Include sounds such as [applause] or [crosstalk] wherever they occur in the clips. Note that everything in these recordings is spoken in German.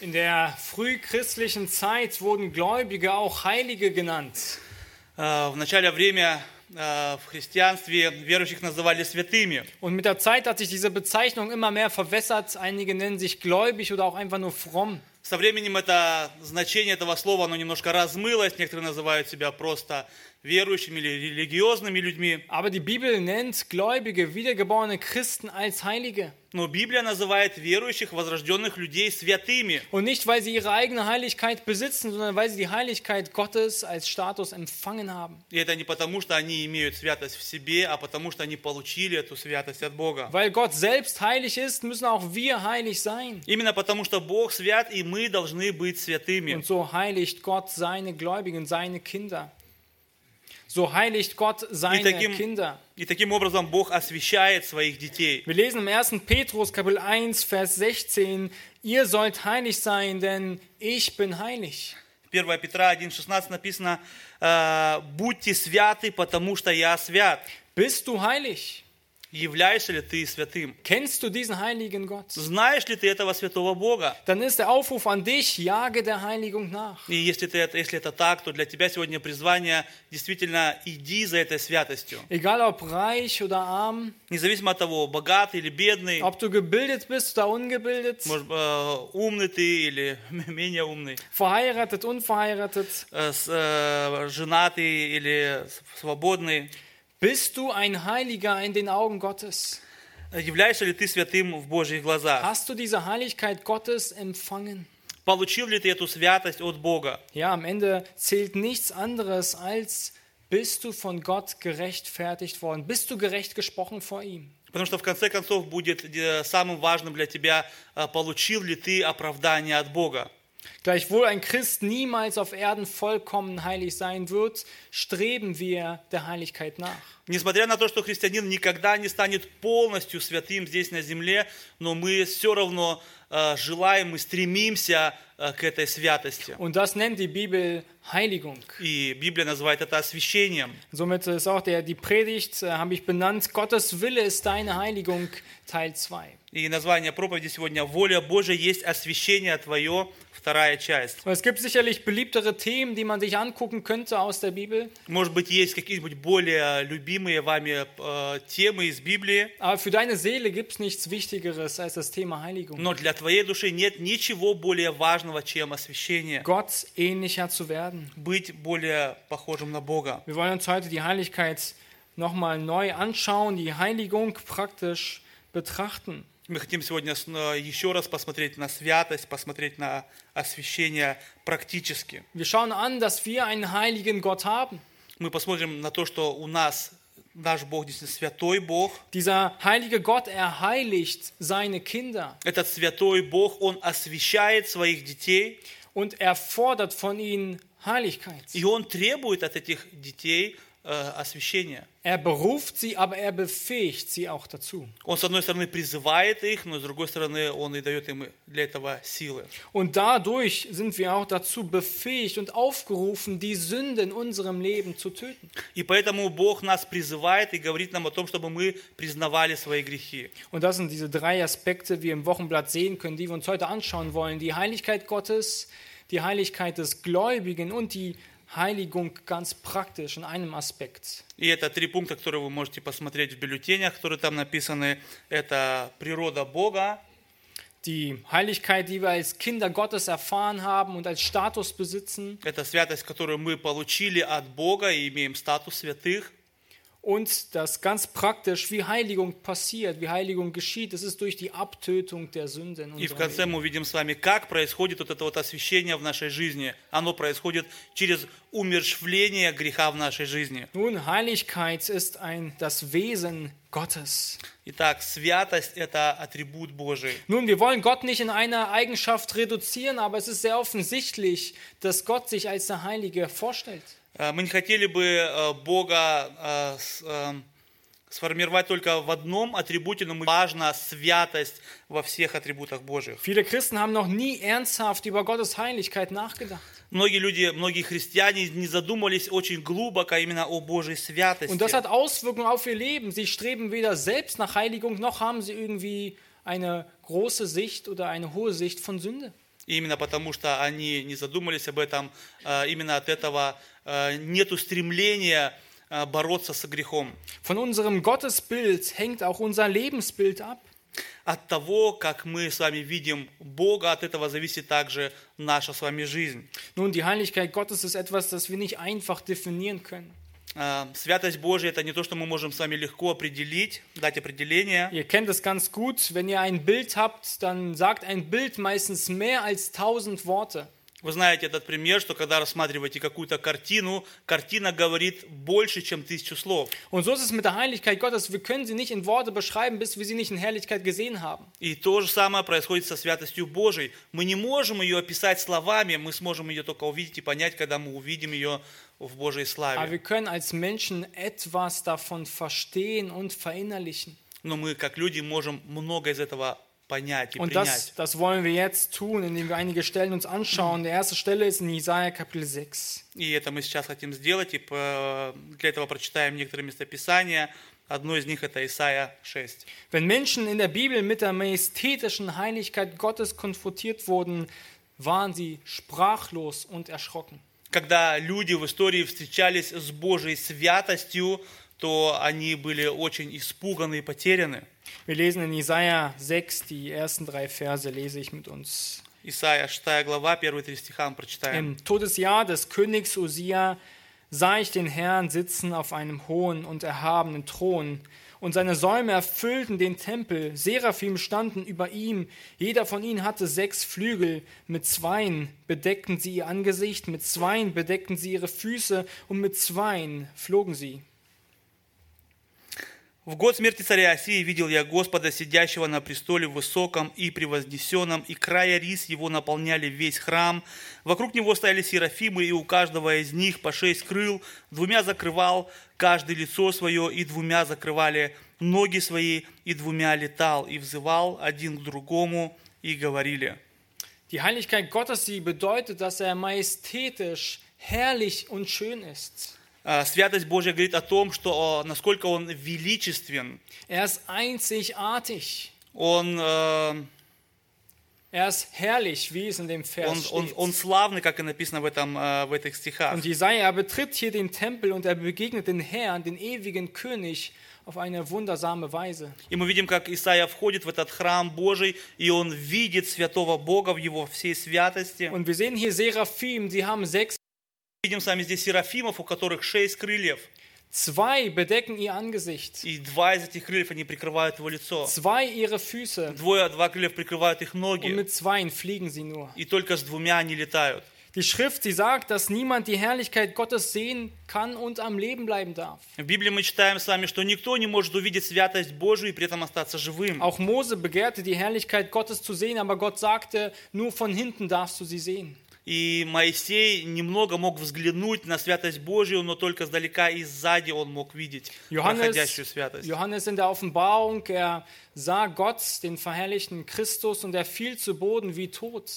In der frühchristlichen Zeit wurden Gläubige auch Heilige genannt. Э, В начале время э, в христианстве верующих называли святыми. Und mit der Zeit hat sich diese Bezeichnung immer mehr verwässert. Einige nennen sich gläubig oder auch einfach nur fromm. Со временем это значение этого слова, оно немножко размылось. Некоторые называют себя просто верующими или религиозными людьми. Aber die Bibel nennt Gläubige, wiedergeborene Christen als Heilige. Но Библия называет верующих, возрожденных людей святыми. Und nicht, weil sie ihre eigene Heiligkeit besitzen, sondern weil sie die Heiligkeit Gottes als Status empfangen haben. И это не потому, что они имеют святость в себе, а потому, что они получили эту святость от Бога. Weil Gott selbst heilig ist, müssen auch wir heilig sein. Именно потому, что Бог свят, и мы должны быть святыми. Und so heiligt Gott seine Gläubigen, seine Kinder. So heiligt Gott seine таким- Kinder. И таким образом Бог освящает своих детей. Wir lesen im 1. Petrus Kapitel 1, Vers 16, ihr sollt heilig sein, denn ich bin heilig. 1 Петра 1,16 написано, э, «Будьте святы, потому что я свят». Bist du heilig? Являешься ли ты святым? Kennst du diesen heiligen Gott? Знаешь ли ты этого святого Бога? Dann ist der Aufruf an dich, jage der Heiligung nach. И если, ты если это так, то для тебя сегодня призвание действительно иди за этой святостью. Egal ob reich oder arm, Независимо от того, богатый или бедный, ob du gebildet bist oder ungebildet, может, э, умный ты или [laughs] менее умный, verheiratet, unverheiratet, э, с- э, женатый или свободный, bist du ein Heiliger in den Augen Gottes? являешься ли ты святым в Божьих глазах? Hast du diese Heiligkeit Gottes empfangen? Получил ли ты эту святость от Бога? Ja, am Ende zählt nichts anderes als, bist du von Gott gerechtfertigt worden? Bist du gerecht gesprochen vor ihm? Потому что в конце концов будет э, самым важным для тебя, э, получил ли ты оправдание от Бога. Gleichwohl ein Christ niemals auf Erden vollkommen heilig sein wird, streben wir der Heiligkeit nach. Несмотря на то, что христианин никогда не станет полностью святым здесь на земле, но мы все равно э, желаем и стремимся э, к этой святости. Und das nennt die Bibel Heiligung. И Библия называет это освящением. Somit ist auch der, die Predigt, äh, habe ich benannt, Gottes Wille ist deine Heiligung, Teil 2. И название проповеди сегодня «Воля Божия есть освящение твое», вторая часть. Und es gibt sicherlich beliebtere Themen, die man sich angucken könnte aus der Bibel, Может быть, есть какие-нибудь более любимые вами э, темы из Библии, aber für deine Seele gibt es nichts Wichtigeres als das Thema Heiligung. но для твоей души нет ничего более важного, чем освящение. Gott ähnlicher zu werden. Быть более похожим на Бога. Wir wollen uns heute die Heiligkeit nochmal neu anschauen, die Heiligung praktisch betrachten. Мы хотим сегодня еще раз посмотреть на святость, посмотреть на освящение практически. Wir schauen an, dass wir einen heiligen Gott haben. Мы посмотрим на то, что у нас наш Бог действительно святой Бог. Dieser heilige Gott, er heiligt seine Kinder Этот святой Бог, Он освящает своих детей, und er fordert von ihnen Heiligkeit. и Он требует от этих детей освящения. Er beruft sie, aber er befähigt sie auch dazu. Он, с одной стороны, призывает их, но с другой стороны, Он и дает им для этого силы. Und dadurch sind wir auch dazu befähigt und aufgerufen, die Sünde in unserem Leben zu töten. И поэтому Бог нас призывает и говорит нам о том, чтобы мы признавали свои грехи. Und das sind diese drei Aspekte, die wir im Wochenblatt sehen können, die wir uns heute anschauen wollen. Die Heiligkeit Gottes, die Heiligkeit des Gläubigen und die Heiligung ganz praktisch in einem Aspekt. И это три пункта, которые вы можете посмотреть в бюллетенях, которые там написаны. Это природа Бога, Die Heiligkeit, die wir als Kinder Gottes erfahren haben und als Status besitzen. это святость, которую мы получили от Бога и имеем статус святых. Und das ganz praktisch, wie Heiligung passiert, wie Heiligung geschieht, das ist durch die Abtötung der Sünde in И в unserem конце Leben. мы увидим с вами, как происходит вот это вот освящение в нашей жизни. Оно происходит через умершвление греха в нашей жизни. Nun, Heiligkeit ist ein, das Wesen Gottes. Итак, святость – это атрибут Божий. Nun, wir wollen Gott nicht in einer Eigenschaft reduzieren, aber es ist sehr offensichtlich, dass Gott sich als der Heilige vorstellt. Э, Мы не хотели бы э, Бога э, э, сформировать только в одном атрибуте, но важна святость во всех атрибутах Божьих. Viele Christen haben noch nie ernsthaft über Gottes Heiligkeit nachgedacht. Многие люди, многие христиане не задумывались очень глубоко именно о Божьей святости. Und das hat Auswirkungen auf ihr Leben. Sie streben weder selbst nach Heiligung, noch haben sie irgendwie eine große Sicht oder eine hohe Sicht von Sünde. И именно потому, что они не задумались об этом, э, именно от этого э, нету стремления э, бороться со грехом. Von unserem Gottesbild hängt auch unser Lebensbild ab. От того, как мы с вами видим Бога, от этого зависит также наша с вами жизнь. Nun, die Heiligkeit Gottes ist etwas, das wir nicht einfach definieren können. Э, Святость Божья – это не то, что мы можем с вами легко определить, дать определение. Ihr kennt es ganz gut, wenn ihr ein Bild habt, dann sagt ein Bild meistens mehr als tausend Worte. Вы знаете этот пример, что когда рассматриваете какую-то картину, картина говорит больше, чем тысячу слов. Und so ist es mit der Heiligkeit Gottes. Wir können sie nicht in Worte beschreiben, bis wir sie nicht in Herrlichkeit gesehen haben. И то же самое происходит со святостью Божией. Мы не можем ее описать словами, мы сможем ее только увидеть и понять, когда мы увидим ее в Божьей Aber славе. wir können als Menschen etwas davon verstehen und verinnerlichen. Но мы, как люди, можем много из этого Und das, принять. das wollen wir jetzt tun, indem wir einige Stellen uns anschauen. Die erste Stelle ist in Jesaja Kapitel 6. И это мы сейчас хотим сделать, и по- для этого прочитаем некоторые местописания. Одно из них это Исаия 6. Wenn Menschen in der Bibel mit der majestätischen Heiligkeit Gottes konfrontiert wurden, waren sie sprachlos und erschrocken. Когда люди в истории встречались с Божьей святостью, то они были очень испуганы и потеряны. Wir lesen in Jesaja 6, die ersten drei Verse lese ich mit uns. Исаия 6 глава, первые три стиха мы прочитаем. Im Todesjahr des Königs Usia sah ich den Herrn sitzen auf einem hohen und erhabenen Thron, und seine Säume erfüllten den Tempel. Seraphim standen über ihm, jeder von ihnen hatte sechs Flügel, mit zweien bedeckten sie ihr Angesicht, mit zweien bedeckten sie ihre Füße, und mit zweien flogen sie. В год смерти царя Осии видел я Господа, сидящего на престоле высоком и превознесенном, и края рис его наполняли весь храм. Вокруг него стояли серафимы, и у каждого из них по шесть крыл, двумя закрывал каждый лицо свое, и двумя закрывали ноги свои, и двумя летал, и взывал один к другому, и говорили. Die Heiligkeit Gottes, sie bedeutet, dass er majestätisch, herrlich und schön ist. А, Святость Божья говорит о том, что о, насколько Он величествен, Er ist einzigartig. Он, э, Er ist herrlich, wie es in dem он, Vers он, steht. он славный, как и написано в, этом, э, в этих стихах. Und Jesaja betritt hier den Tempel und er begegnet den Herrn, den ewigen König, auf eine wundersame Weise. И мы видим, как Исаия входит в этот храм Божий, и он видит святого Бога в его всей святости. Und wir sehen hier Seraphim, sie haben sechs. Видим с вами здесь серафимов, у которых шесть крыльев. Zwei bedecken ihr Angesicht, И два из этих крыльев, они прикрывают его лицо. zwei ihre Füße Двое, два крыльев прикрывают их und ноги. mit zweien fliegen sie nur. И только с двумя они летают. Die Schrift, sie sagt, dass niemand die Herrlichkeit Gottes sehen kann und am Leben bleiben darf. В Библии мы читаем с вами, что никто не может увидеть святость Божию и при этом остаться живым. Auch Mose begehrte die Herrlichkeit Gottes zu sehen, aber Gott sagte, nur von hinten darfst du sie sehen. И Моисей немного мог взглянуть на святость Божию, но только сдалека и сзади он мог видеть Johannes, проходящую святость. Johannes in der Offenbarung, er sah Gott, den verherrlichten Christus, und er fiel zu Boden wie tot.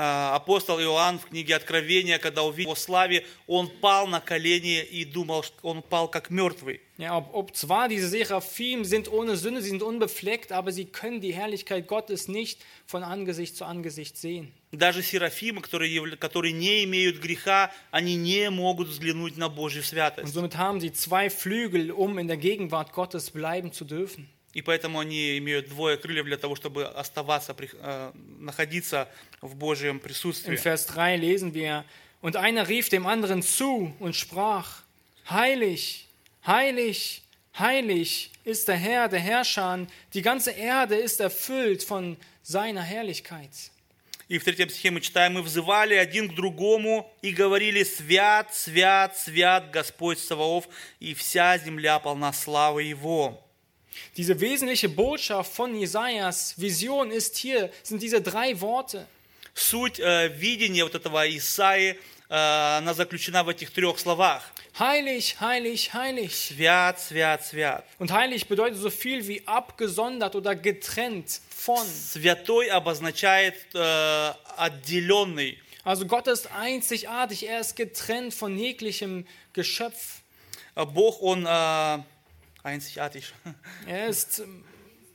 А, Апостол Иоанн в книге Откровения, когда увидел его славе, он пал на колени и думал, что он пал как мертвый. Ja, ob, ob zwar diese Seraphim sind ohne Sünde, sie sind unbefleckt, aber sie können die Herrlichkeit Gottes nicht von Angesicht zu Angesicht sehen. Даже серафимы, которые, явля- которые не имеют греха, они не могут взглянуть на Божью Und святость. somit haben sie zwei Flügel, um in der Gegenwart Gottes bleiben zu dürfen. И поэтому они имеют двое крыльев для того, чтобы оставаться, при- э, находиться в Божьем Im присутствии. Vers 3 lesen wir, und einer rief dem anderen zu und sprach, heilig, heilig, heilig ist der Herr, der Herrscher, die ganze Erde ist erfüllt von seiner Herrlichkeit. И в третьем стихе мы читаем, «Мы взывали один к другому и говорили, свят, свят, свят Господь Саваоф, и вся земля полна славы Его». Diese wesentliche Botschaft von Jesajas Vision ist hier, sind diese drei Worte. Суть э, видения вот этого Исаи, э, она заключена в этих трех словах. Heilig, heilig, heilig. Свят, свят, свят. Und heilig bedeutet so viel wie abgesondert oder getrennt von. Святой обозначает э, отделенный. Also Gott ist einzigartig, er ist getrennt von jeglichem Geschöpf. А Бог, Он э, einzigartig, Er ist ähm,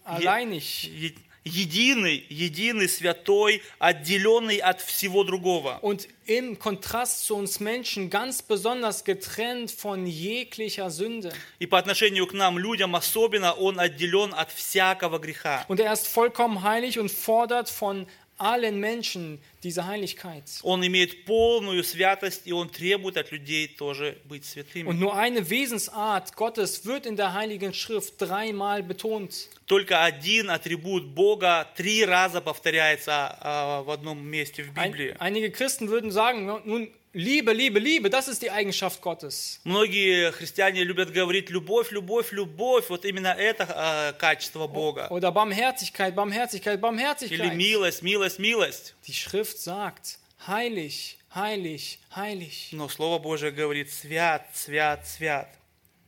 alleinig. Е- единый, единый, святой, отделенный от всего другого. und im Kontrast zu uns Menschen ganz besonders getrennt von jeglicher Sünde. И по отношению к нам, людям, особенно он отделен от всякого греха. Und er ist vollkommen heilig und fordert von allen Menschen diese Heiligkeit. Он имеет полную святость, и он требует от людей тоже быть святыми. Und nur eine Wesensart Gottes wird in der Heiligen Schrift dreimal betont. Только один атрибут Бога три раза повторяется а, в одном месте в Ein, Библии. einige Christen würden sagen, nun, Liebe, Liebe, Liebe, das ist die Eigenschaft Gottes. Многие христиане любят говорить любовь, любовь, любовь. Вот именно это а, качество Бога. Oder Barmherzigkeit, Barmherzigkeit, Или Barmherzigkeit. милость, милость, милость. Die Schrift sagt, heilig, heilig, heilig. Но Слово Божие говорит свят, свят, свят.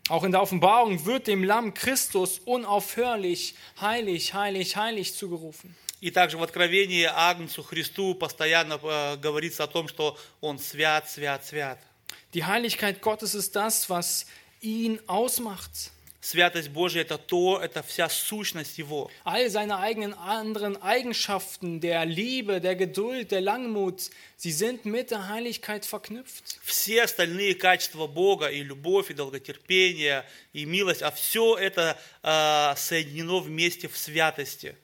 Auch in der Offenbarung wird dem Lamm Christus unaufhörlich heilig, heilig, heilig zugerufen. И также в Откровении Агнцу Христу постоянно э, говорится о том, что Он свят, свят, свят. Die Heiligkeit Gottes ist das, was ihn ausmacht. Святость Божья – это то, это вся сущность Его. All seine eigenen anderen Eigenschaften der Liebe, der Geduld, der Langmut, sie sind mit der Heiligkeit verknüpft. Все остальные качества Бога, и любовь, и долготерпение, и милость, а все это э, соединено вместе в святости.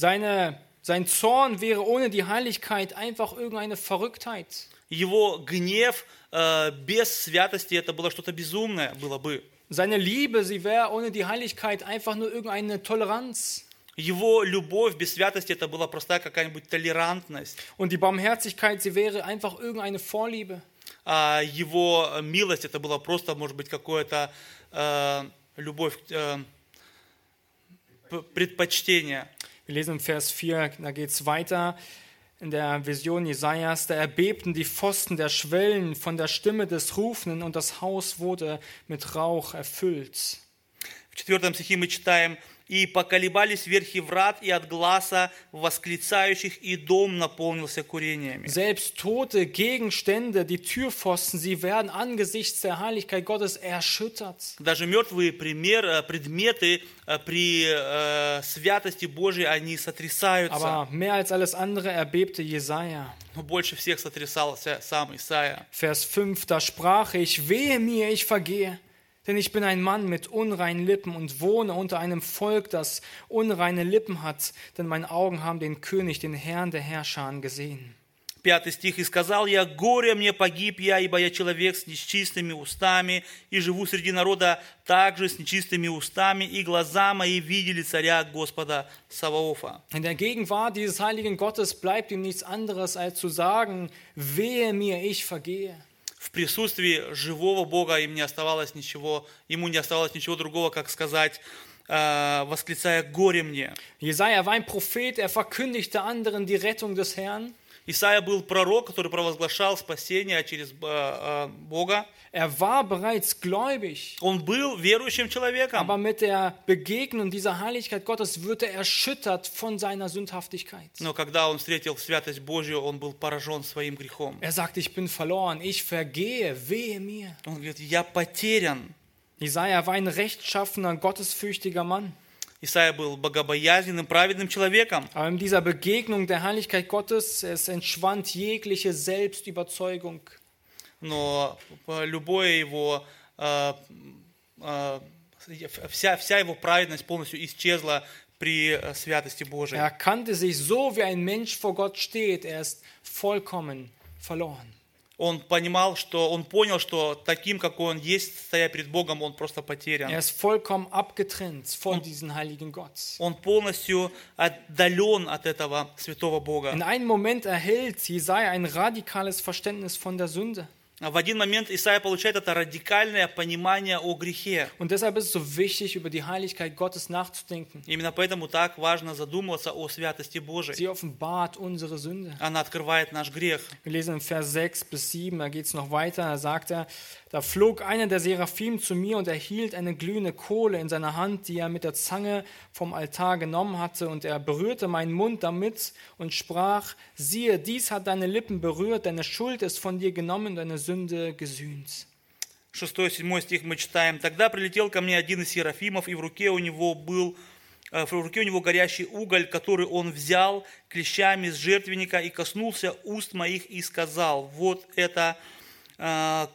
Seine, sein Zorn wäre ohne die Heiligkeit einfach irgendeine Verrücktheit. Его гнев э, без святости – это было что-то безумное, было бы. Seine Liebe, sie wäre ohne die Heiligkeit einfach nur irgendeine Toleranz. Его любовь без святости – это была простая какая-нибудь толерантность. Und die Barmherzigkeit, sie wäre einfach irgendeine Vorliebe. а его милость это было просто, может быть, какое-то э, любовь, э, п- предпочтение. Wir lesen im Vers 4, da geht es weiter. In der Vision Jesajas, da erbebten die Pfosten der Schwellen von der Stimme des Rufenden und das Haus wurde mit Rauch erfüllt. В четвертом стихе мы читаем, «И поколебались верхи врат, и от гласа восклицающих, и дом наполнился курениями». Selbst tote Gegenstände, die Türpfosten, sie werden angesichts der Heiligkeit Gottes erschüttert. Даже мертвые пример, э, предметы э, при э, святости Божьей, они сотрясаются. Aber mehr als alles andere erbebte Jesaja. Но больше всех сотрясался сам Исаия. Vers 5, da sprach ich, wehe mir, ich vergehe, denn ich bin ein Mann mit unreinen Lippen und wohne unter einem Volk, das unreine Lippen hat, denn meine Augen haben den König, den Herrn der Herrscher gesehen. Пятый стих. «И сказал я, горе мне погиб я, ибо я человек с нечистыми устами, и живу среди народа также с нечистыми устами, и глаза мои видели царя Господа Саваофа». In der Gegenwart dieses heiligen Gottes bleibt ihm nichts anderes, als zu sagen, wehe mir, ich vergehe. В присутствии живого Бога им не оставалось ничего, ему не оставалось ничего другого, как сказать, э, восклицая «горе мне». Jesaja war ein Prophet, er verkündigte anderen die Rettung des Herrn. Исаия был пророк, который провозглашал спасение через э, э, Бога. Er war bereits gläubig. Он был верующим человеком. Aber mit der Begegnung dieser Heiligkeit Gottes wird er erschüttert von seiner Sündhaftigkeit. Но когда он встретил святость Божью, он был поражен своим грехом. Er sagt, ich bin verloren, ich vergehe, wehe mir. Он говорит, я потерян. Jesaja war ein rechtschaffener, gottesfürchtiger Mann. Исаия был богобоязненным, праведным человеком. Aber in dieser Begegnung der Heiligkeit Gottes, es entschwand jegliche Selbstüberzeugung. Но э, любое его, э, э, вся, вся его праведность полностью исчезла при э, святости Божией. Er erkannte sich so, wie ein Mensch vor Gott steht. Er ist vollkommen verloren. Он понимал, что он понял, что таким, какой он есть, стоя перед Богом, он просто Er потерян. ist vollkommen abgetrennt von diesem heiligen Gott. Он полностью отдален от этого святого Бога. In einem Moment erhält Jesaja ein radikales Verständnis von der Sünde. В один момент Исаия получает это радикальное понимание о грехе. Und deshalb ist es so wichtig, über die Heiligkeit Gottes nachzudenken. Именно поэтому так важно задумываться о святости Божией. Sie offenbart unsere Sünde. Она открывает наш грех. Wir lesen in Vers 6 bis 7, da geht es noch weiter, da sagt er, da flog einer der Seraphim zu mir und erhielt eine glühende Kohle in seiner Hand, die er mit der Zange vom Altar genommen hatte, und er berührte meinen Mund damit und sprach, siehe, dies hat deine Lippen berührt, deine Schuld ist von dir genommen, deine Sünde gesühnt. 6-7 стих мы читаем. «Тогда прилетел ко мне один из серафимов, и в руке у него был э, в руке у него горящий уголь, который он взял клещами с жертвенника и коснулся уст моих и сказал, вот это э,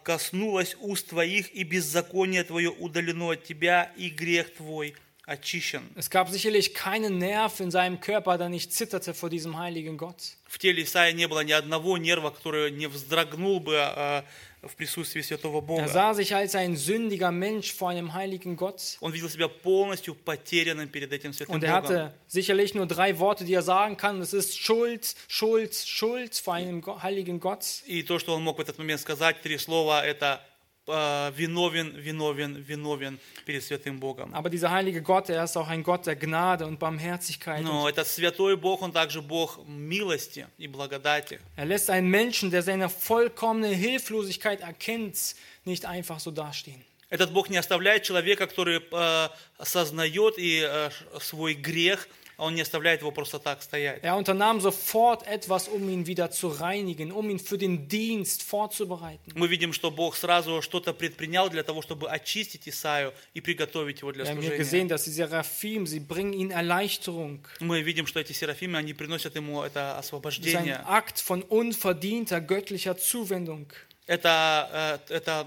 коснулось уст твоих, и беззаконие твое удалено от тебя, и грех твой очищен. Es gab sicherlich keinen Nerv in seinem Körper, der nicht zitterte vor diesem heiligen Gott. В теле Исаия не было ни одного нерва, который не вздрогнул бы э, в присутствии Святого Er Бога. sah sich als ein sündiger Mensch vor einem heiligen Gott. Он видел себя полностью потерянным перед этим Святым Und er Богом. hatte sicherlich nur drei Worte, die er sagen kann. Das ist Schuld, Schuld, Schuld vor einem Go- heiligen Gott. И то, что он мог в этот момент сказать, три слова, это э, виновен, виновен, виновен перед Святым Богом. Aber dieser heilige Gott, er ist auch ein Gott der Gnade und Barmherzigkeit. Und Но этот святой Бог, он также Бог милости и благодати. er lässt einen Menschen, der seine vollkommene Hilflosigkeit erkennt, nicht einfach so dastehen. Этот Бог не оставляет человека, который э, осознает и э, ш- свой грех, а он не оставляет его просто так стоять. Er unternahm sofort etwas, um ihn wieder zu reinigen, um ihn für den Dienst vorzubereiten. Мы видим, что Бог сразу что-то предпринял для того, чтобы очистить Исаию и приготовить его для Wir haben служения. gesehen, dass die Seraphim, sie bringen ihnen Erleichterung. Мы видим, что эти серафимы, они приносят ему это ein освобождение. Akt von unverdienter göttlicher Zuwendung. Это, э, это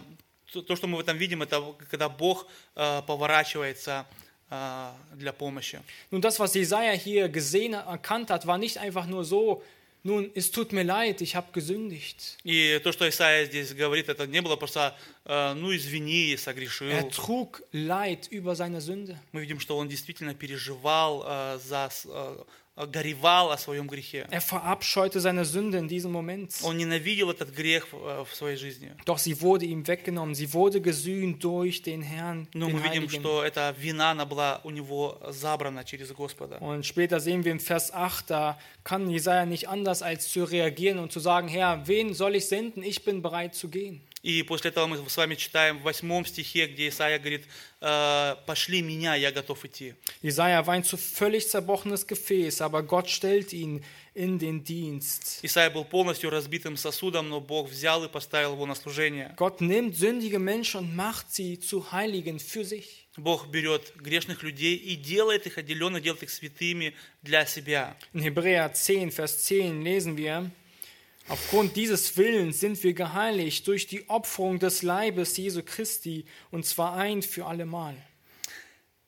то, то, что мы в этом видим, это когда Бог э, поворачивается для помощи. Nun, das, was Jesaja hier gesehen, erkannt hat, war nicht einfach nur so, nun, es tut mir leid, ich habe gesündigt. И то, что Исаия здесь говорит, это не было просто, э, ну, извини, Er согрешил. trug Leid über seine Sünde. Мы видим, что он действительно переживал, э, за, э, горевал о своем грехе. Er verabscheute seine Sünde in diesem Moment. Он ненавидел этот грех в, э, в своей жизни. Doch sie wurde ihm weggenommen. Sie wurde gesühnt durch den Herrn, Но den мы видим, Heiligen. что эта вина, она была у него забрана через Господа. Und später sehen wir im Vers 8, da kann Jesaja nicht anders als zu reagieren und zu sagen: Herr, wen soll ich senden? Ich bin bereit zu gehen. И после этого мы с вами читаем в восьмом стихе, где Исаия говорит, «Э, «Пошли меня, я готов идти». Jesaja war ein zu völlig zerbrochenes Gefäß, aber Gott stellt ihn in den Dienst. Исаия был полностью разбитым сосудом, но Бог взял и поставил его на служение. Gott nimmt sündige Menschen und macht sie zu Heiligen für sich. Бог берет грешных людей и делает их отделенных, делает их святыми для себя. In Hebräer 10, Vers 10 lesen wir, Aufgrund dieses Willens sind wir geheiligt durch die Opferung des Leibes Jesu Christi, und zwar ein für allemal.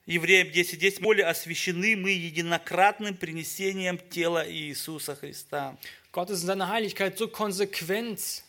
Евреям 10.10 «Более освящены мы единократным принесением тела Иисуса Христа». Gott ist in seiner Heiligkeit so konsequent,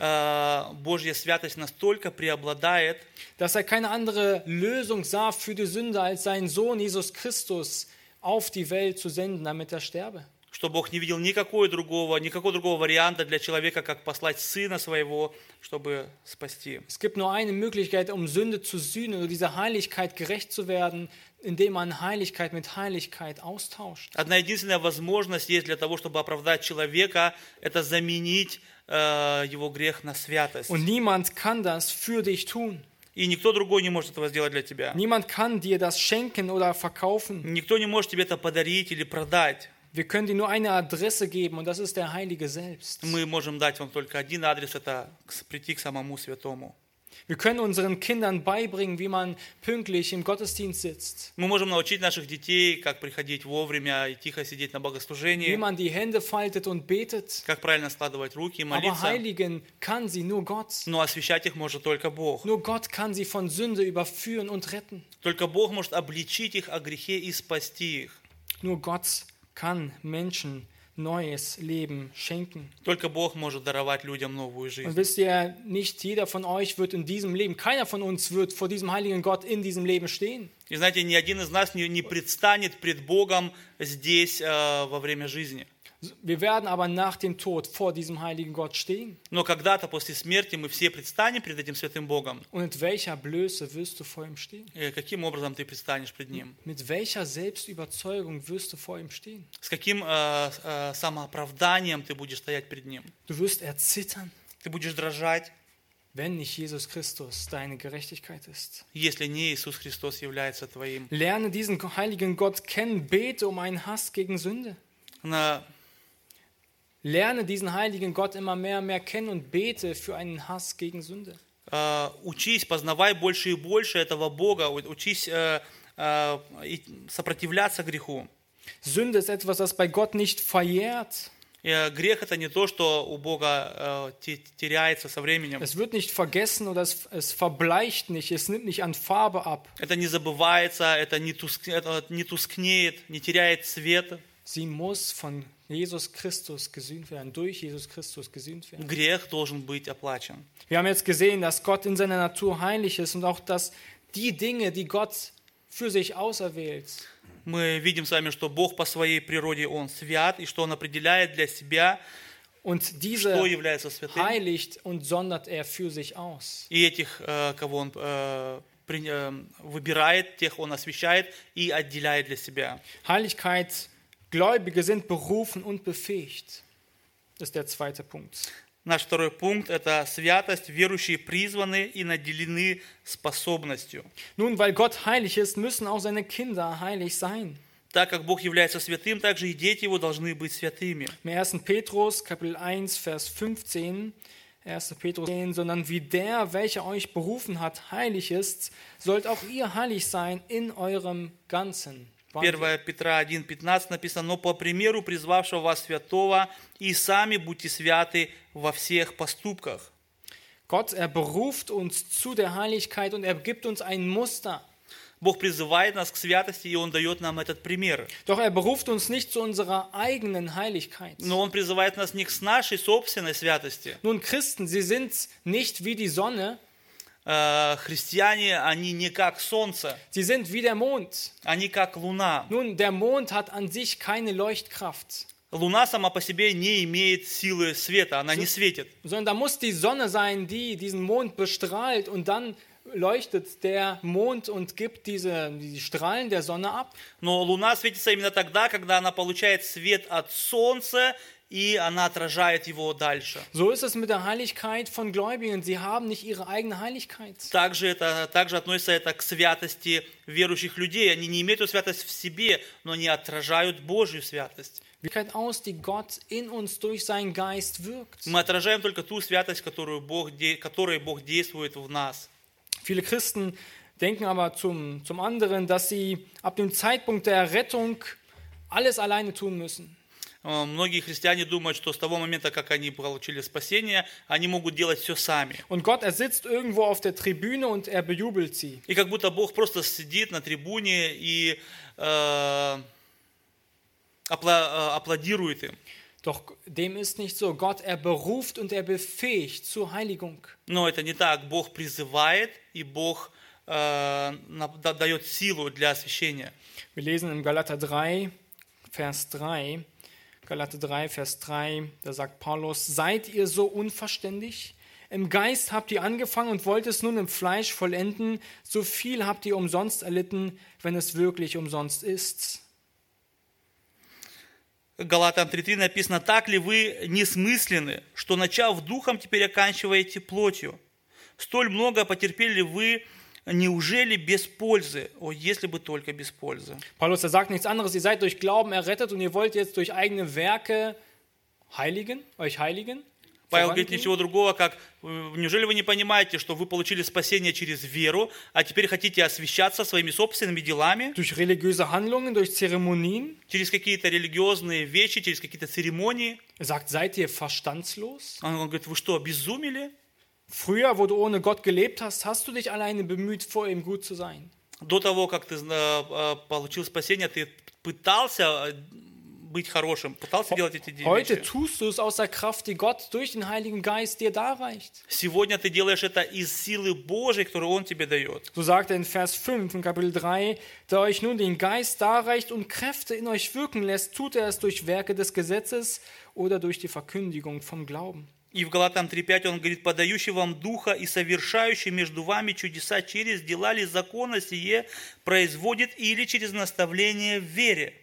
Э, Божья святость настолько преобладает, dass er keine andere Lösung sah für die Sünde, als seinen Sohn Jesus Christus auf die Welt zu senden, damit er sterbe. Что Бог не видел никакой другого, никакого другого варианта для человека, как послать Сына Своего, чтобы спасти. Es gibt nur eine Möglichkeit, um Sünde zu sühnen oder dieser Heiligkeit gerecht zu werden, indem man Heiligkeit mit Heiligkeit austauscht. Одна единственная возможность есть для того, чтобы оправдать человека, это заменить э, его грех на святость. Und niemand kann das für dich tun. И никто другой не может этого сделать для тебя. Niemand kann dir das schenken oder verkaufen. Никто не может тебе это подарить или продать. Wir können dir nur eine Adresse geben und das ist der Heilige selbst. Мы можем дать вам только один адрес, это к- прийти к самому святому. Wir können unseren Kindern beibringen, wie man pünktlich im Gottesdienst sitzt, Мы можем научить наших детей, как приходить вовремя и тихо сидеть на wie богослужении, man die Hände faltet und betet. как правильно складывать руки и Aber молиться. heiligen kann sie nur Gott. Но освящать их может только Бог. Nur Gott kann sie von Sünde überführen und retten. Только Бог может обличить их о грехе и спасти их. Nur Gott kann Menschen neues Leben schenken. Только Бог может даровать людям новую Und жизнь. wisst ihr, nicht jeder von euch wird in diesem Leben, keiner von uns wird vor diesem heiligen Gott in diesem Leben stehen. И знаете, ни один из нас не, не предстанет пред Богом здесь э, во время жизни. Wir werden aber nach dem Tod vor diesem heiligen Gott stehen. Но когда-то после смерти мы все предстанем пред этим святым Богом. Und mit welcher Blöße wirst du vor ihm stehen? И каким образом ты предстанешь пред Ним? Mit welcher Selbstüberzeugung wirst du vor ihm stehen? С каким э, э, самооправданием ты будешь стоять пред Ним? Du wirst erzittern, Ты будешь дрожать, wenn nicht Jesus Christus deine Gerechtigkeit ist. если не Иисус Христос является твоим. Lerne diesen heiligen Gott kennen, bete um einen Hass gegen Sünde. На- Lerne diesen heiligen Gott immer mehr und mehr kennen und bete für einen Hass gegen Sünde. э, учись, познавай больше и больше этого Бога, у- учись э, э, и сопротивляться греху. Sünde ist etwas, das bei Gott nicht verjährt. И, э, грех это не то, что у Бога э, те- теряется со временем. Es wird nicht vergessen oder es, es verbleicht nicht, es nimmt nicht an Farbe ab. Это не забывается, это не, туск- это не тускнеет, не теряет цвета. Sie muss von Jesus Christus gesühnt werden, durch Jesus Christus gesühnt werden. Грех должен быть оплачен. Wir haben jetzt gesehen, dass Gott in seiner Natur heilig ist und auch, dass die Dinge, die Gott für sich auserwählt, Мы видим с вами, что Бог по своей природе, Он свят, и что Он определяет для себя, und diese что является святым. heiligt und sondert er für sich aus. И этих, э, кого Он э, при- э, выбирает, тех Он освещает и отделяет для себя. Heiligkeit, Gläubige sind berufen und befähigt. Das ist der zweite Punkt. Наш второй пункт – это святость. Верующие призваны и наделены способностью. Nun, weil Gott heilig ist, müssen auch seine Kinder heilig sein. Так как Бог является святым, также и дети Его должны быть святыми. Im 1. Petrus, Kapitel 1, Vers 15, 1. Petrus 10, sondern wie der, welcher euch berufen hat, heilig ist, sollt auch ihr heilig sein in eurem ganzen. Wandel. 1 Петра 1,15 написано, «Но по примеру призвавшего вас святого, и сами будьте святы во всех поступках». Gott, er beruft uns zu der Heiligkeit und er gibt uns ein Muster. Bог призывает нас к святости, и Он дает нам этот пример. Doch er beruft uns nicht zu unserer eigenen Heiligkeit. Но Он призывает нас не к нашей собственной святости. Nun, Christen, sie sind nicht wie die Sonne, Христиане, они не как солнце, sie sind wie der Mond. они как луна. Nun, der Mond hat an sich keine Leuchtkraft, Луна сама по себе не имеет силы света, она не светит. sondern da muss die Sonne sein, die diesen Mond bestrahlt und dann leuchtet der Mond und gibt diese die Strahlen der Sonne ab. Но Луна светится именно тогда, когда она получает свет от Солнца, и она отражает его дальше. So ist es mit der Heiligkeit von Gläubigen. Sie haben nicht ihre eigene Heiligkeit. Также, это, также относится это к святости верующих людей. Они не имеют эту святость в себе, но они отражают Божью святость. Heiligkeit aus, die Gott in uns durch seinen Geist wirkt. Мы отражаем только ту святость, которую Бог, де- которой Бог действует в нас. Viele Christen denken aber zum, zum anderen, dass sie ab dem Zeitpunkt der Rettung alles alleine tun müssen. Э, Многие христиане думают, что с того момента, как они получили спасение, они могут делать все сами. Und Gott, er sitzt irgendwo auf der Tribüne und er bejubelt sie. И как будто Бог просто сидит на трибуне и э, аплодирует им. Doch dem ist nicht so. Gott, er beruft und er befähigt zur Heiligung. Но это не так. Бог призывает, и Бог дает силу для освящения. Wir lesen in Galater 3, Vers 3. Galater 3, Vers 3, da sagt Paulus, seid ihr so unverständig? Im Geist habt ihr angefangen und wollt es nun im Fleisch vollenden. So viel habt ihr umsonst erlitten, wenn es wirklich umsonst ist. Галатам 3.3 написано, «Так ли вы несмысленны, что, начав духом, теперь оканчиваете плотью? Столь много потерпели вы, неужели без пользы? О, если бы только без пользы». Paulus, er sagt nichts anderes. Ihr seid durch Glauben errettet und ihr wollt jetzt durch eigene Werke heiligen, euch heiligen. Павел говорит ничего другого, как э, неужели вы не понимаете, что вы получили спасение через веру, а теперь хотите освещаться своими собственными делами, Durch religiöse Handlungen, durch Zeremonien. через какие-то религиозные вещи, через какие-то церемонии? Er sagt, seid ihr verstandslos? Он говорит, вы что, обезумели? Früher, wo du ohne Gott gelebt hast, hast du dich alleine bemüht, vor ihm gut zu sein. До того, как ты э, э, получил спасение, ты пытался э, быть хорошим, пытался делать эти де- Heute вещи. tust du es aus der Kraft, die Gott durch den Heiligen Geist dir darreicht. Сегодня ты делаешь это из силы Божьей, которую Он тебе дает. So sagt er in Vers 5 in Kapitel 3, da euch nun den Geist darreicht und Kräfte in euch wirken lässt, tut er es durch Werke des Gesetzes oder durch die Verkündigung vom Glauben. И в Галатам 3.5 он говорит, подающий вам духа и совершающий между вами чудеса через дела ли закона сие производит или через наставление в вере.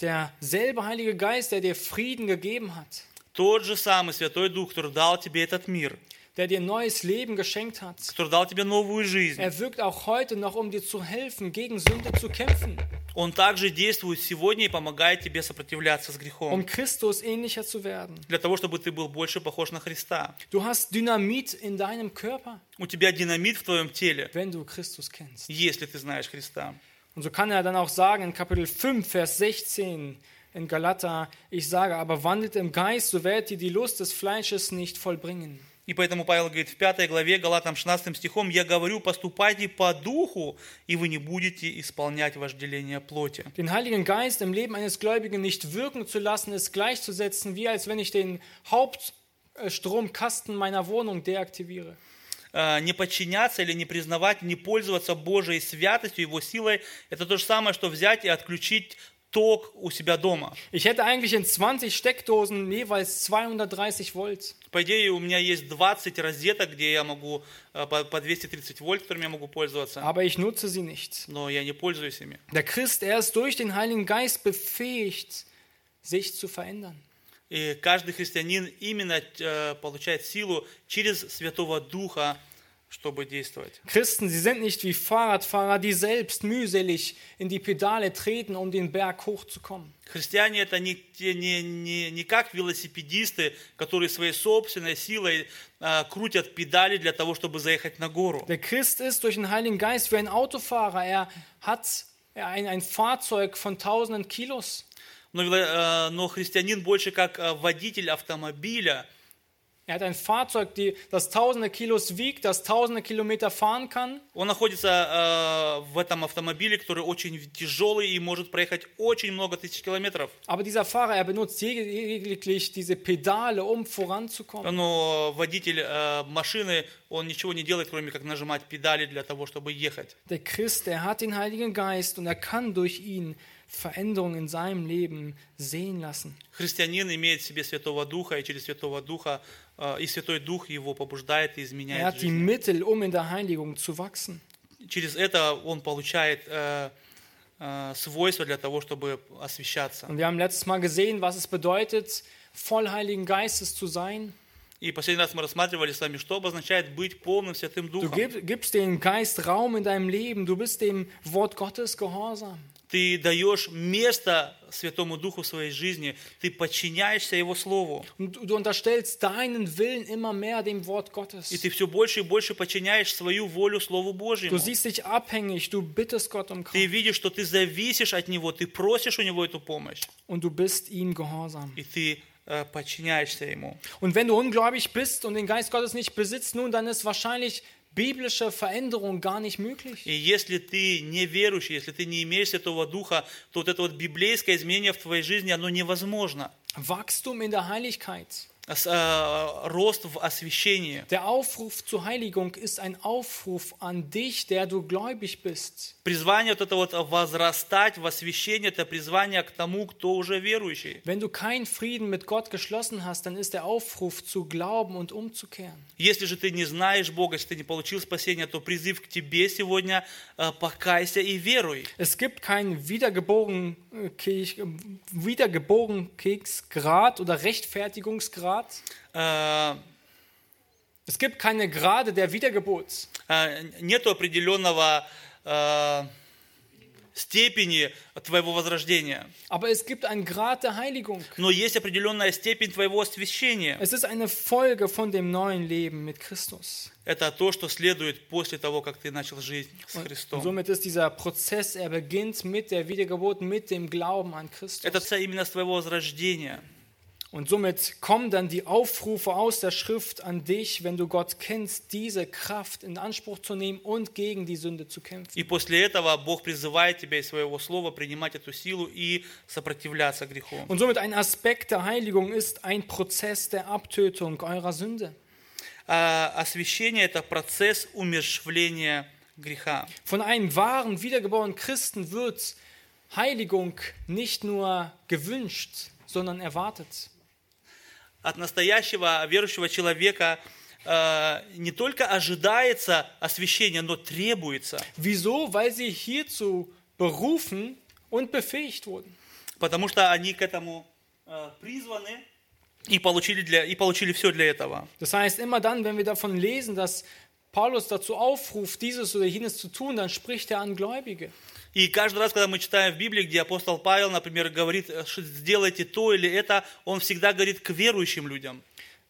Derselbe Heilige Geist, der dir Frieden gegeben hat, Тот же самый Святой Дух, который дал тебе этот мир, der dir neues Leben geschenkt hat, который дал тебе новую жизнь, er wirkt auch heute noch, um dir zu helfen, gegen Sünde zu kämpfen, Он также действует сегодня и помогает тебе сопротивляться с um грехом, Christus ähnlicher zu werden. для того, чтобы ты был больше похож на Христа. Du hast Dynamit in deinem Körper, У тебя динамит в твоем теле, wenn du Christus kennst. если ты знаешь Христа. Und so kann er dann auch sagen in Kapitel 5, Vers 16 in Galater, ich sage, aber wandelt im Geist, so werdet ihr die Lust des Fleisches nicht vollbringen. И поэтому Павел говорит в 5 главе Галатам 16 стихом, «Я говорю, поступайте по духу, и вы не будете исполнять вожделение плоти». Den Heiligen Geist im Leben eines Gläubigen nicht wirken zu lassen, ist gleichzusetzen, wie als wenn ich den Hauptstromkasten meiner Wohnung deaktiviere. Э, Не подчиняться или не признавать, не пользоваться Божьей святостью, Его силой, это то же самое, что взять и отключить ток у себя дома. Ich hätte eigentlich in 20 Steckdosen jeweils 230 Volt. По идее, у меня есть 20 розеток, где я могу э, по по 230 вольт, которыми я могу пользоваться, aber ich nutze sie nicht. но я не пользуюсь ими. Der Christ, er ist durch den Heiligen Geist befähigt, sich zu verändern. И каждый христианин именно э, получает силу через Святого Духа, чтобы действовать. Christen, sie sind nicht wie Fahrradfahrer, die selbst mühselig in die Pedale treten, um den Berg hochzukommen. Христиане это не, не, не, не как велосипедисты, которые своей собственной силой э, крутят педали для того, чтобы заехать на гору. Der Christ ist durch den Heiligen Geist wie ein Autofahrer. Er hat ein, ein Fahrzeug von tausenden Kilos. Но, э, но христианин больше как э, водитель автомобиля, Er hat ein Fahrzeug, die, das tausende Kilos wiegt, das tausende Kilometer fahren kann. Он находится э, в этом автомобиле, который очень тяжелый и может проехать очень много тысяч километров. Aber dieser Fahrer, er benutzt jeg- lediglich diese Pedale, um voranzukommen. Но водитель э, машины, он ничего не делает, кроме как нажимать педали для того, чтобы ехать. Der Christ, er hat den Heiligen Geist und er kann durch ihn Veränderungen in seinem Leben sehen lassen. Христианин имеет в себе Святого Духа, и через Святого Духа, э, и Святой Дух его побуждает и Er изменяет hat die жизнь. Mittel, um in der Heiligung zu wachsen. Через это он получает э, э, свойства для того, чтобы освещаться. Und wir haben letztes Mal gesehen, was es bedeutet, voll Heiligen Geistes zu sein. И последний раз мы рассматривали с вами, что обозначает быть полным Святым Духом. gib, gibst dem Geist Raum in deinem Leben. Du bist dem Wort Gottes gehorsam. Ты даешь место Святому Духу в своей жизни, ты подчиняешься Его Слову. Und du unterstellst deinen Willen immer mehr dem Wort И ты все больше и больше подчиняешь свою волю Слову Божьему. Du siehst dich abhängig. Du bittest Gott um Ты видишь, что ты зависишь от Него, ты просишь у Него эту помощь, Und du bist ihm gehorsam. и ты э, подчиняешься Ему. Und wenn du ungläubig bist und den Geist Gottes nicht besitzt, nun, dann ist wahrscheinlich biblische Veränderung gar nicht möglich. И если ты неверующий, если ты не имеешь Святого Духа, то вот это вот библейское изменение в твоей жизни, оно невозможно. Wachstum in der Heiligkeit. Ос- э, рост в освящении. Der Aufruf zur Heiligung ist ein Aufruf an dich, der du gläubig bist. Призвание вот это вот возрастать в освящении, это призвание к тому, кто уже верующий. Wenn du keinen Frieden mit Gott geschlossen hast, dann ist der Aufruf zu glauben und umzukehren. Если же ты не знаешь Бога, если ты не получил спасения, то призыв к тебе сегодня э, покайся и веруй. Es gibt keinen Wiedergeboren, äh, Kirch- äh, Wiedergeborenkeksgrad oder Rechtfertigungsgrad. Э, Es gibt keine Grade der Wiedergeburt. э, Нету определенного э, степени твоего возрождения, Aber es gibt einen Grad der Heiligung. но есть определенная степень твоего освящения. Es ist eine Folge von dem neuen Leben mit Christus. Это то, что следует после того, как ты начал жизнь с Und Христом. somit ist dieser Prozess, er beginnt mit der Wiedergeburt, mit dem Glauben an Christus. Это именно с твоего возрождения. Und somit kommen dann die Aufrufe aus der Schrift an dich, wenn du Gott kennst, diese Kraft in Anspruch zu nehmen und gegen die Sünde zu kämpfen. И после этого Бог призывает тебя из своего слова принимать эту силу и сопротивляться греху. Und somit ein Aspekt der Heiligung ist ein Prozess der Abtötung eurer Sünde. А освящение – это процесс умершвления греха. Von einem wahren, wiedergeborenen Christen wird Heiligung nicht nur gewünscht, sondern erwartet. От настоящего верующего человека э, не только ожидается освящение, но требуется. Wieso? Weil sie hierzu berufen und befähigt wurden. Потому что они к этому э, призваны и получили, для, и получили все для этого. Das heißt, immer dann, wenn wir davon lesen, dass Paulus dazu aufruft, dieses oder jenes zu tun, dann spricht er an Gläubige. И каждый раз, когда мы читаем в Библии, где апостол Павел, например, говорит, э, сделайте то или это, он всегда говорит к верующим людям.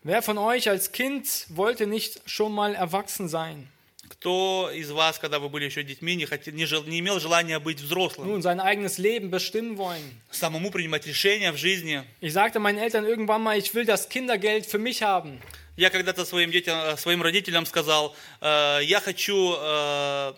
Wer von euch als Kind wollte nicht schon mal erwachsen sein? Кто из вас, когда вы были еще детьми, не, хотел, не, жел- не имел желания быть взрослым, nun sein eigenes Leben bestimmen wollen? самому принимать решения в жизни? Ich sagte meinen Eltern irgendwann mal, ich will das Kindergeld für mich haben. Я когда-то своим детям, э, своим родителям сказал, э, я хочу э,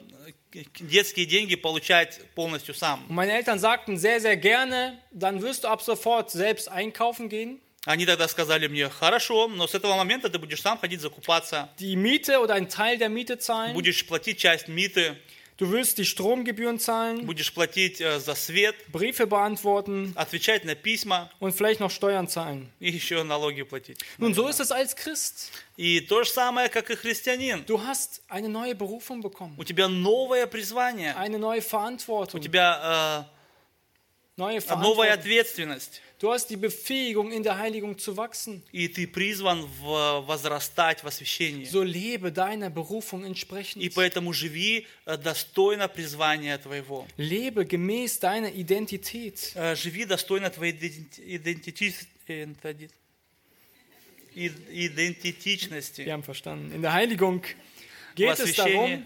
детские деньги получать полностью сам. Meine Eltern sagten sehr, sehr gerne, dann wirst du ab sofort selbst einkaufen gehen. Они тогда сказали мне, хорошо, но с этого момента ты будешь сам ходить закупаться, Die Miete oder einen Teil der Miete zahlen. будешь платить часть миты, Du wirst die Stromgebühren zahlen, будешь платить э, за свет, Briefe beantworten отвечать на письма und vielleicht noch Steuern zahlen. и еще налоги платить. Nun, so ist es als Christ. И то же самое, как и христианин. Du hast eine neue Berufung bekommen, У тебя новое призвание, eine neue у Verantwortung, тебя neue э, новая Verantwortung. ответственность. Du hast die Befähigung, in der Heiligung zu wachsen. И ты призван в- возрастать в освящении. So lebe deiner Berufung entsprechend. И поэтому живи э, достойно призвания твоего. Lebe gemäß deiner Identität. Э, Живи достойно твоей иденти- идентити- э, интоди- и- идентичности. Wir haben verstanden. In der Heiligung geht Was es wir darum, stehen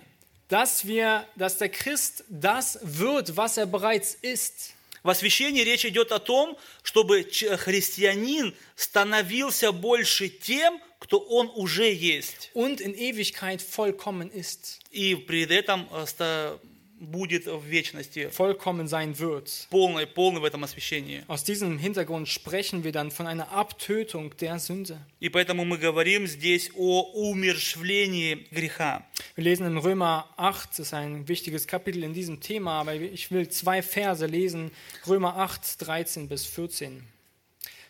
dass wir, dass der Christ das wird, was er bereits ist. В освящении речь идет о том, чтобы христианин становился больше тем, кто он уже есть. und in Ewigkeit vollkommen ist, И при этом э, будет в вечности vollkommen sein wird. полный, полный в этом освящении. Aus diesem Hintergrund sprechen wir dann von einer Abtötung der Sünde. И поэтому мы говорим здесь о умершвлении греха. Wir lesen in Römer 8, das ist ein wichtiges Kapitel in diesem Thema, aber ich will zwei Verse lesen, Römer 8, 13 bis 14.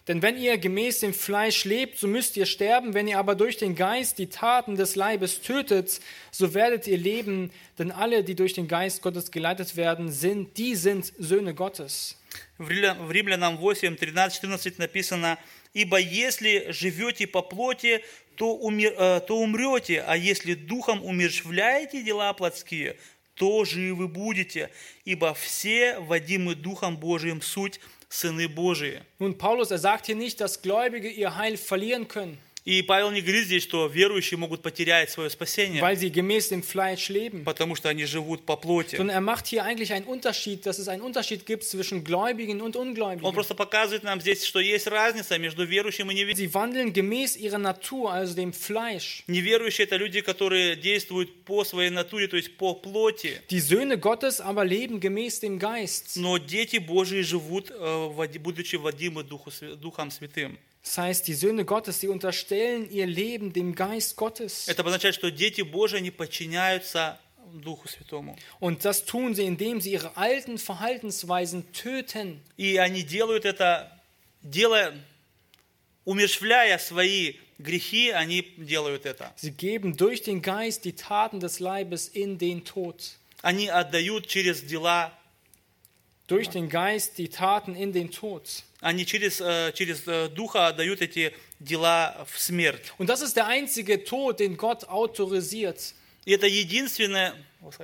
Denn wenn ihr gemäß dem Fleisch lebt, so müsst ihr sterben, wenn ihr aber durch den Geist die Taten des Leibes tötet, so werdet ihr leben, denn alle, die durch den Geist Gottes geleitet werden, sind, die sind Söhne Gottes. В Риля- в Римлянам 8, 13, 14 написано, «Ибо если живете по плоти, то, умер- э, то умрете, а если духом умершвляете дела плотские, то живы будете, ибо все, водимы Духом Божиим, суть сыны Божии». Nun, Paulus, er sagt hier nicht, dass Gläubige ihr Heil verlieren können, И Павел не говорит здесь, что верующие могут потерять свое спасение, weil sie gemäß dem Fleisch leben. потому что они живут по плоти. Sondern er macht hier eigentlich einen Unterschied, dass es einen Unterschied gibt zwischen Gläubigen und Он просто показывает нам здесь, что есть разница между верующим и неверующим. Sie wandeln gemäß ihrer Natur, also dem Fleisch. Неверующие – это люди, которые действуют по своей натуре, то есть по плоти. Die Söhne Gottes aber leben gemäß dem Geist. Но дети Божии живут, э, будучи водимы Духом Святым. Das heißt, die Söhne Gottes, die unterstellen ihr Leben dem Geist Gottes. Это обозначает, что дети Божии, они подчиняются Духу Святому. Und das tun sie, indem sie ihre alten Verhaltensweisen töten. И они делают это, делая, умершвляя свои грехи, они делают это. Sie geben durch den Geist die Taten des Leibes in den Tod. Они отдают через дела, Durch den Geist die Taten in den Tod. они через, э, через э, Духа отдают эти дела в смерть. Und das ist der einzige Tod, den Gott autorisiert. И это единственное,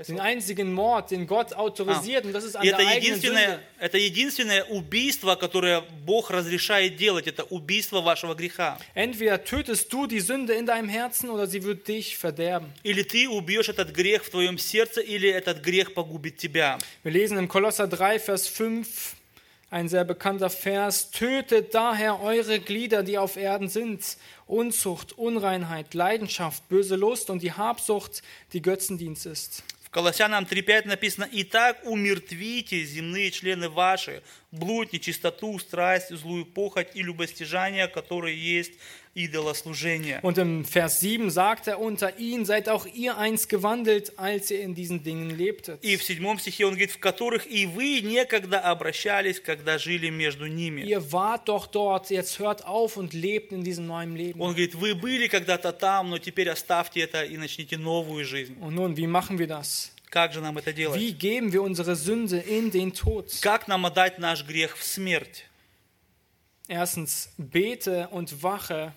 Den einzigen Mord, den Gott autorisiert. Und das ist an И der это eigenen единственное, Sünde. это единственное убийство, которое Бог разрешает делать, это убийство вашего греха. Entweder tötest du die Sünde in deinem Herzen oder sie wird dich verderben. Или ты убьешь этот грех в твоем сердце, или этот грех погубит тебя. Wir lesen im Kolosser 3, Vers 5, ein sehr bekannter Vers. Tötet daher eure Glieder, die auf Erden sind. Unzucht, Unreinheit, Leidenschaft, böse Lust und die Habsucht, die Götzendienst ist. В Колоссянам 3.5 написано, «Итак умертвите земные члены ваши, блуд, нечистоту, страсть, злую похоть и любостяжание, которые есть идолослужение». Und im Vers 7 sagt er, unter ihnen seid auch ihr einst gewandelt, als ihr in diesen Dingen lebtet. И в седьмом стихе он говорит, в которых и вы некогда обращались, когда жили между ними. Ihr wart doch dort, jetzt hört auf und lebt in diesem neuen Leben. Он говорит, вы были когда-то там, но теперь оставьте это и начните новую жизнь. Und nun, wie machen wir das? Как же нам это делать? Wie geben wir unsere Sünde in den Tod? Как нам отдать наш грех в смерть? Erstens, bete und wache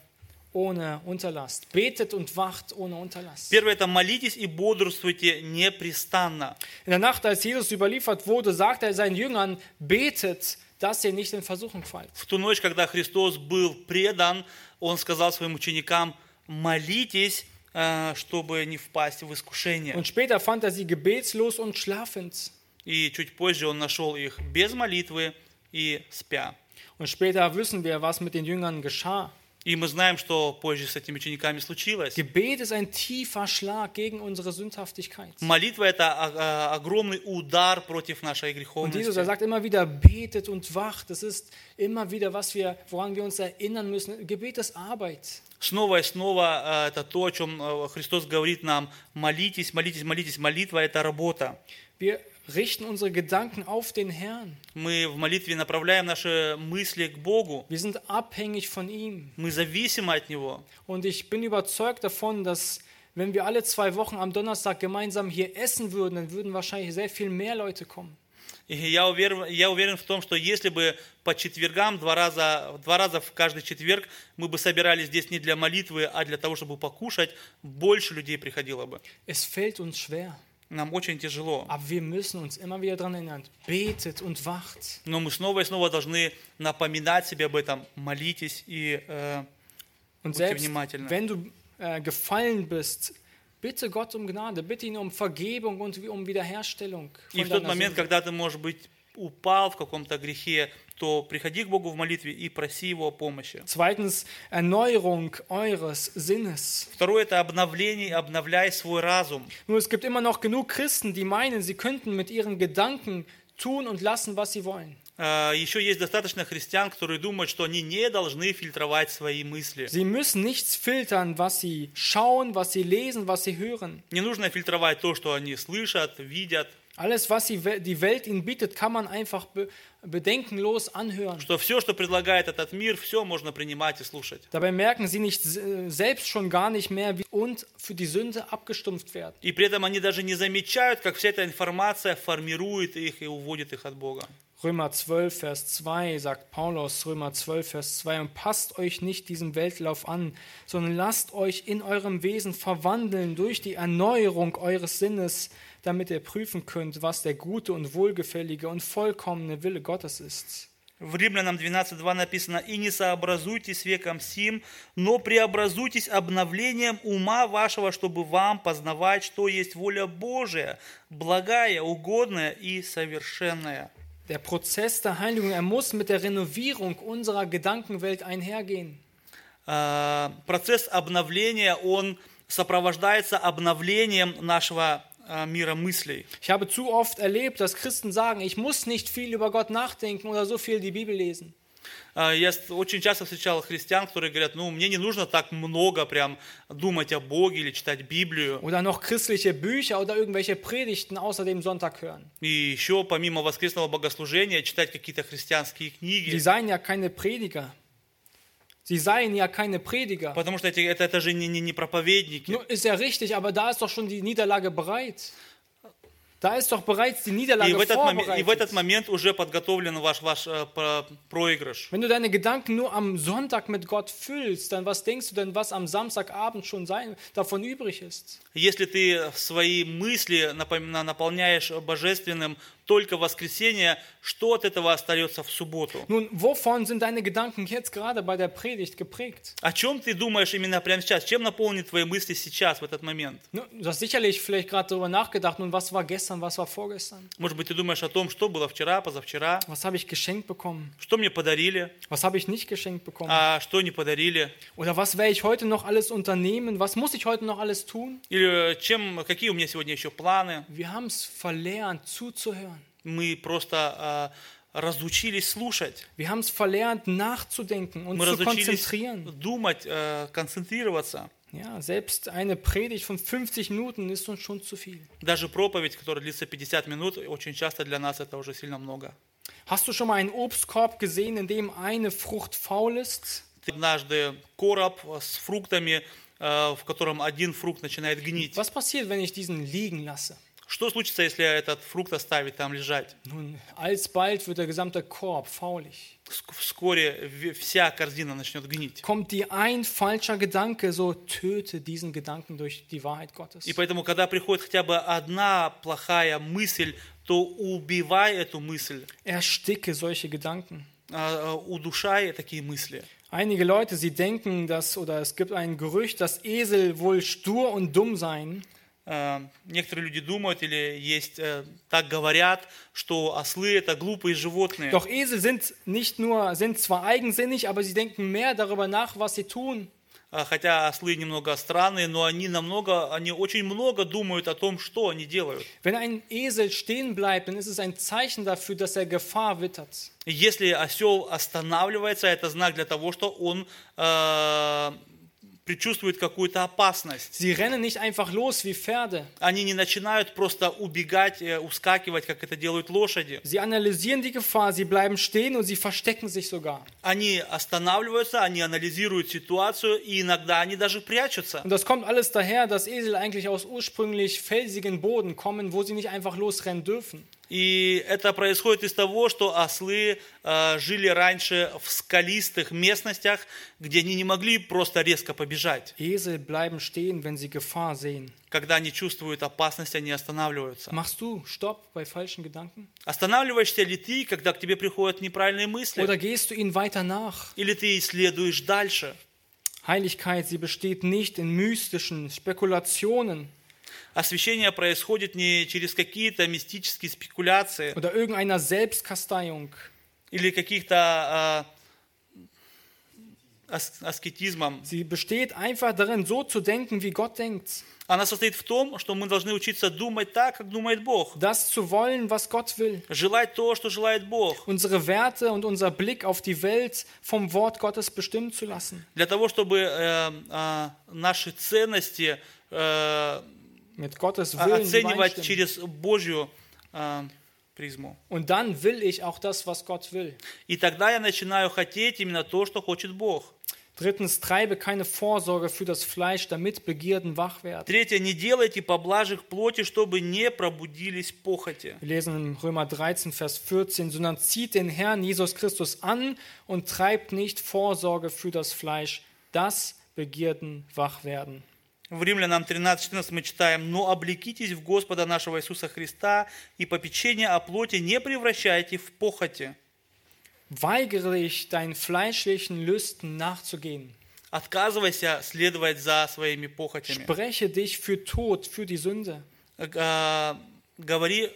ohne Unterlass. Betet und wacht ohne Unterlass. Первое – это молитесь и бодрствуйте непрестанно. In der Nacht, als Jesus überliefert wurde, sagte er seinen Jüngern, betet, dass ihr nicht in Versuchung fallt. В ту ночь, когда Христос был предан, Он сказал своим ученикам, молитесь, э, чтобы не впасть в искушение. Und später fand er sie gebetslos und schlafend. И чуть позже он нашел их без молитвы и спя. Und später wissen wir, was mit den Jüngern geschah. И мы знаем, что позже с этими учениками случилось. Gebet ist ein tiefer Schlag gegen unsere Sündhaftigkeit. Молитва – это огромный удар против нашей Und Jesus, er греховности. sagt immer wieder, betet und wacht. Das ist immer wieder, was wir, woran wir uns erinnern müssen. Gebet ist Arbeit. Снова и снова э, это то, о чем э, Христос говорит нам. Молитесь, молитесь, молитесь. Молитва – это работа. Wir richten unsere Gedanken auf den Herrn. Мы в молитве направляем наши мысли к Богу. Wir sind abhängig von ihm. Мы зависимы от Него. Und ich bin überzeugt davon, dass wenn wir alle zwei Wochen am Donnerstag gemeinsam hier essen würden, dann würden wahrscheinlich sehr viel mehr Leute kommen. И я уверен, я уверен в том, что если бы по четвергам, два раза, два раза в каждый четверг, мы бы собирались здесь не для молитвы, а для того, чтобы покушать, больше людей приходило бы. Es fällt uns schwer, Нам очень тяжело. aber wir müssen uns immer wieder daran erinnern. Betet und wacht. Но мы снова и снова должны напоминать себе об этом. Молитесь и э, Und Будьте selbst внимательны. wenn du äh, gefallen bist, bitte Gott um Gnade, bitte ihn um Vergebung und um Wiederherstellung. И Von в тот момент, Sünde. когда ты, может быть, упал в каком-то грехе, то приходи к Богу в молитве и проси Его о помощи. Zweitens, Erneuerung eures Sinnes. Второе – это обновление, обновляй свой разум. Nur es gibt immer noch genug Christen, die meinen, sie könnten mit ihren Gedanken tun und lassen, was sie wollen. Э, Еще есть достаточно христиан, которые думают, что они не должны фильтровать свои мысли. Sie müssen nichts filtern, was sie schauen, was sie lesen, was sie hören. Не нужно фильтровать то, что они слышат, видят, Alles, was sie, die Welt ihnen bietet, kann man einfach be bedenkenlos anhören. что все, что предлагает этот мир, все можно принимать и слушать. Dabei merken sie nicht äh, selbst schon gar nicht mehr wie und für die Sünde abgestumpft werden. И при этом они даже не замечают, как вся эта информация формирует их и уводит их от Бога. Römer 12, Vers 2 sagt Paulus, Römer 12, Vers 2, und passt euch nicht diesem Weltlauf an, sondern lasst euch in eurem Wesen verwandeln durch die Erneuerung eures Sinnes, damit ihr prüfen könnt, was der gute und wohlgefällige und vollkommene Wille Gottes ist. В Римлянам 12.2 написано «И не сообразуйтесь веком сим, но преобразуйтесь обновлением ума вашего, чтобы вам познавать, что есть воля Божия, благая, угодная и совершенная». Der Prozess der Heiligung, er muss mit der Renovierung unserer Gedankenwelt einhergehen. Э, Процесс обновления, он сопровождается обновлением нашего. Ich habe zu oft erlebt, dass Christen sagen, ich muss nicht viel über Gott nachdenken oder so viel die Bibel lesen. Э, Я с- очень часто встречал христиан, которые говорят, ну, мне не нужно так много прям думать о Боге или читать Библию. Oder noch christliche Bücher oder irgendwelche Predigten außer dem Sonntag hören. И еще помимо воскресного богослужения читать какие-то христианские Sie книги. seien ja keine Prediger. Sie seien ja keine Prediger. Потому что эти, это, это же не, не, не проповедники. Nur ist ja richtig, aber da ist doch schon die Niederlage bereit. Da ist doch bereits die И Niederlage в, этот момент, и в этот vorbereitet. момент уже подготовлен ваш, ваш э, про- проигрыш. Wenn du deine Gedanken nur am Sonntag mit Gott füllst, dann was denkst du denn, was am Samstagabend schon sein, davon übrig ist? Если ты свои мысли напом- на- наполняешь божественным только в воскресенье, что от этого остается в субботу? Nun, wovon sind deine Gedanken jetzt gerade bei der Predigt geprägt? О чем ты думаешь именно прямо сейчас? Чем наполнены твои мысли сейчас, в этот момент? Nu, Du hast sicherlich vielleicht gerade darüber nachgedacht, nun, was war gestern, was war vorgestern? Может быть, ты думаешь о том, что было вчера, позавчера, Was habe ich geschenkt bekommen? что мне подарили, Was habe ich nicht geschenkt bekommen? а что не подарили, Oder was werde ich heute noch alles unternehmen? Was muss ich heute noch alles tun? или чем, какие у меня сегодня еще планы. Wir haben es verlernt, zuzuhören. Мы просто а, разучились слушать. Wir haben es verlernt, nachzudenken und Мы zu разучились konzentrieren. думать, э, концентрироваться. Ja, selbst eine Predigt von 50 Minuten ist uns schon zu viel. Даже проповедь, которая длится 50 минут, очень часто для нас это уже сильно много. Hast du schon mal einen Obstkorb gesehen, in dem eine Frucht faul ist? Ты Однажды короб с фруктами, э, в котором один фрукт начинает гнить. Was passiert, wenn ich diesen liegen lasse? Что случится, если этот фрукт оставить там лежать? Nun, alsbald wird der gesamte Korb faulig. Ск- Вскоре ве- вся корзина начнет гнить. Kommt dir ein falscher Gedanke, so töte diesen Gedanken durch die Wahrheit Gottes. И поэтому, когда приходит хотя бы одна плохая мысль, то убивай эту мысль, Ersticke solche Gedanken. а, удушай такие мысли. Einige Leute, sie denken, dass, oder es gibt ein Gerücht, dass Esel wohl stur und dumm seien. Э, Некоторые люди думают или есть э, так говорят, что ослы это глупые животные. Doch Esel sind nicht nur, sind zwar eigensinnig, aber sie denken mehr darüber nach, was sie tun. А, Хотя ослы немного странные, но они намного, они очень много думают о том, что они делают. Wenn ein Esel stehen bleibt, dann ist es ein Zeichen dafür, dass er Gefahr wittert. Если осел останавливается, это знак для того, что он э, предчувствует какую-то опасность. Sie rennen nicht einfach los wie Pferde. Они не начинают просто убегать, э, ускакивать, как это делают лошади. Sie analysieren die Gefahr, sie bleiben stehen und sie verstecken sich sogar. Они останавливаются, они анализируют ситуацию, и иногда они даже прячутся. Und das kommt alles daher, dass Esel eigentlich aus ursprünglich felsigen Boden kommen, wo sie nicht einfach losrennen dürfen. И это происходит из того, что ослы э, жили раньше в скалистых местностях, где они не могли просто резко побежать. Esel bleiben stehen, wenn sie Gefahr sehen. Когда они чувствуют опасность, они останавливаются. Machst du Stopp bei falschen Gedanken? Останавливаешься ли ты, когда к тебе приходят неправильные мысли? Oder gehst du ihnen weiter nach? Или ты исследуешь дальше? Heiligkeit, sie besteht nicht in mystischen Spekulationen Освящение происходит не через какие-то мистические спекуляции oder irgendeiner Selbstkasteiung. или каких-то ас- аскетизмом. Sie besteht einfach darin, so zu denken, wie Gott denkt. Она состоит в том, что мы должны учиться думать так, как думает Бог. Das zu wollen, was Gott will. Желать то, что желает Бог. Unsere Werte und unser Blick auf die Welt vom Wort Gottes bestimmen zu lassen. Для того, чтобы э, э, наши ценности э, Mit Gottes о- Willen оценивать übereinstimmen. через Божью э, призму. Und dann will ich auch das, was Gott will. И тогда я начинаю хотеть именно то, что хочет Бог. Drittens, treibe keine Vorsorge für das Fleisch, damit Begierden wach werden. Третье, не делайте поблажек плоти, чтобы не пробудились похоти. Wir lesen in Römer 13, Vers 14, sondern zieht den Herrn Jesus Christus an und treibt nicht Vorsorge für das Fleisch, dass Begierden wach werden. В Римлянам 13-14 мы читаем, «Но облекитесь в Господа нашего Иисуса Христа, и попечение о плоти не превращайте в похоти». Weigere dich, deinen fleischlichen Lüsten nachzugehen. Отказывайся следовать за своими похотями. Spreche dich für Tod, für die Sünde. Э, Говори,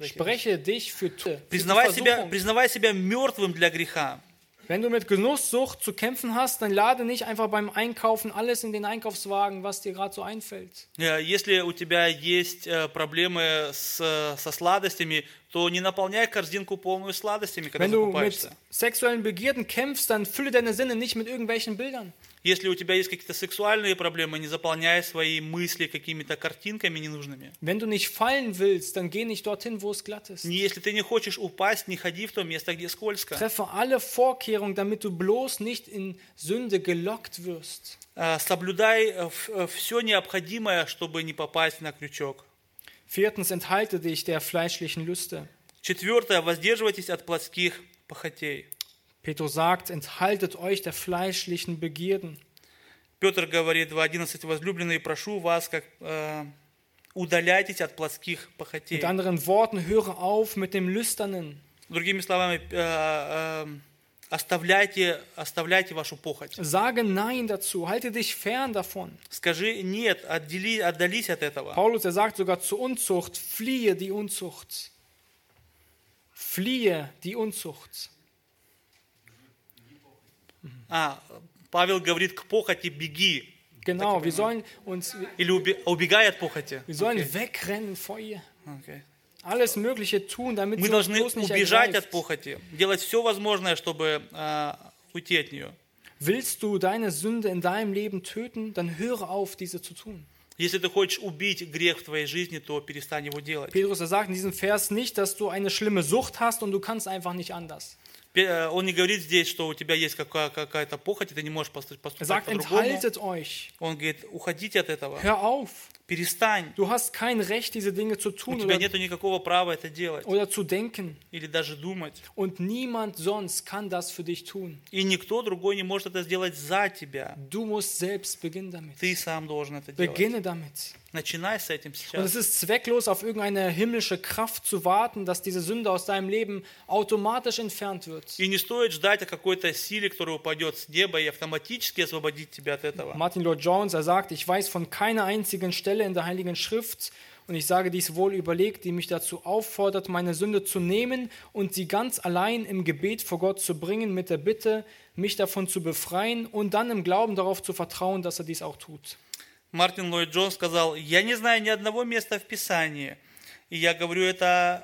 Spreche dich für признавай себя, признавай себя мертвым для греха. Wenn du mit Genusssucht zu kämpfen hast, dann lade nicht einfach beim Einkaufen alles in den Einkaufswagen, was dir gerade so einfällt. Э, Если у тебя есть э, проблемы с, э, со сладостями, то не наполняй корзинку полную сладостями, когда Wenn du mit закупаешься. sexuellen Begierden kämpfst, dann fülle deine Sinne nicht mit irgendwelchen Bildern. Если у тебя есть какие-то сексуальные проблемы, не заполняй свои мысли какими-то картинками ненужными. Wenn du nicht fallen willst, dann geh nicht dorthin, wo es glatt ist. Если ты не хочешь упасть, не ходи в то место, где скользко. Treffe alle Vorkehrungen, damit du bloß nicht in Sünde gelockt wirst. Э, Соблюдай все необходимое, чтобы не попасть на крючок. Viertens, enthalte dich der fleischlichen Lüste. Четвертое. Воздерживайтесь от плотских похотей. Petrus sagt, enthaltet euch der fleischlichen Begierden. Петр говорит 2.11. Возлюбленные, прошу вас, как э, удаляйтесь от плотских похотей. Mit anderen Worten, höre auf mit dem Lüsternen. Другими словами, э, э, оставляйте, оставляйте вашу похоть. Sage Nein dazu, halte dich fern davon. Скажи нет, отдели, отдались от этого. Paulus, er sagt sogar zur Unzucht, fliehe die Unzucht. Fliehe die Unzucht. А, Павел говорит к похоти беги. Genau, wir sollen uns, Или уби- убегай от похоти. wir sollen wegrennen vor ihr. Окей. Alles Mögliche tun, damit Мы sie uns должны bloß nicht убежать от ergreift. похоти, делать все возможное, чтобы э, уйти от нее. Willst du deine Sünde in deinem Leben töten, dann höre auf, diese zu tun. Если ты хочешь убить грех в твоей жизни, то перестань его делать. Petrus er sagt in diesem Vers nicht, dass du eine schlimme Sucht hast und du kannst einfach nicht anders. Э, Он не говорит здесь, что у тебя есть какая- какая-то похоть, и ты не можешь посту- поступать sagt, по-другому. enthaltet euch, Он говорит, уходите от этого, hör auf. Перестань. Du hast kein Recht, diese Dinge zu У tun тебя oder, нет никакого права это делать oder zu denken. или даже думать. Und niemand sonst kann das für dich tun. И никто другой не может это сделать за тебя. Du musst selbst beginnen damit. Ты сам должен это делать. Beginne damit. Начинай с этим Und сейчас. es ist zwecklos, auf irgendeine himmlische Kraft zu warten, dass diese Sünde aus deinem Leben automatisch entfernt wird. И не стоит ждать о какой-то силе, которая упадет с неба и автоматически освободит тебя от этого. Martin Lloyd Jones, er sagt, ich weiß von keiner einzigen Stelle in der Heiligen Schrift, und ich sage dies wohl überlegt, die mich dazu auffordert, meine Sünde zu nehmen und sie ganz allein im Gebet vor Gott zu bringen, mit der Bitte, mich davon zu befreien und dann im Glauben darauf zu vertrauen, dass er dies auch tut. Мартин Ллойд Джон сказал, я не знаю ни одного места в Писании, и я говорю это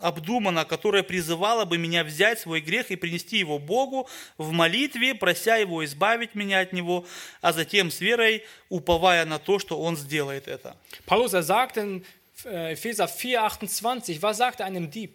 э, обдуманно, которое призывало бы меня взять свой грех и принести его Богу в молитве, прося его избавить меня от него, а затем с верой уповая на то, что он сделает это. Paulus, er sagt in äh, Epheser 4, 28, was sagt er einem Dieb?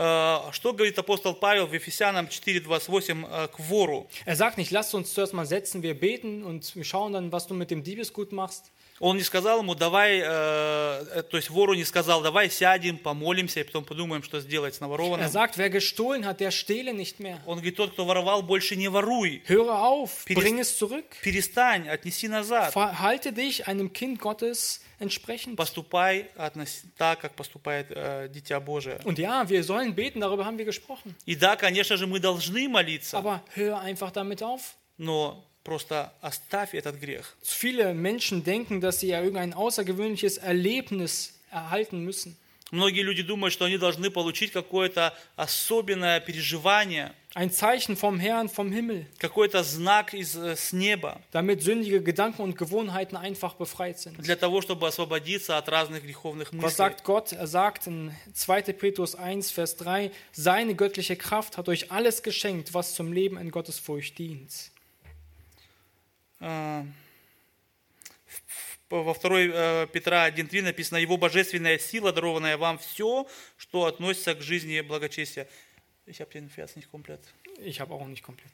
Э, Что говорит апостол Павел в Ефесянам 4.28 э, к вору? Er sagt nicht, lasst uns zuerst mal setzen, wir beten und wir schauen dann, was du mit dem Diebesgut machst. Он не сказал ему, давай, э, э, то есть вору не сказал, давай сядем, помолимся и потом подумаем, что сделать с Er наворованным. sagt, wer gestohlen hat, der stehle nicht mehr. Он говорит, тот, кто воровал, больше не воруй. Höre auf, Перес- bring es zurück. Перестань, отнеси назад. Verhalte dich einem Kind Gottes entsprechend. Поступай относ- так, как поступает э, Дитя Божие. Und ja, wir sollen beten, darüber haben wir gesprochen. И да, конечно же, мы должны молиться, Aber hör einfach damit auf. но просто оставь этот грех. Viele Menschen denken, dass sie ja irgendein außergewöhnliches Erlebnis erhalten müssen. Многие люди думают, что они должны получить какое-то особенное переживание, Ein Zeichen vom Herrn vom Himmel, какой-то знак из, э, с неба, damit sündige Gedanken und Gewohnheiten einfach befreit sind. для того, чтобы освободиться от разных греховных Was мыслей. sagt Gott? Er sagt in 2. Petrus 1, Vers 3, seine göttliche Kraft hat euch alles geschenkt, was zum Leben in Gottes Furcht dient. А, Во 2 Петра 1.3 написано, «Его божественная сила, дарованная вам все, что относится к жизни благочестия». Ich habe den Vers nicht komplett. Ich habe auch nicht komplett.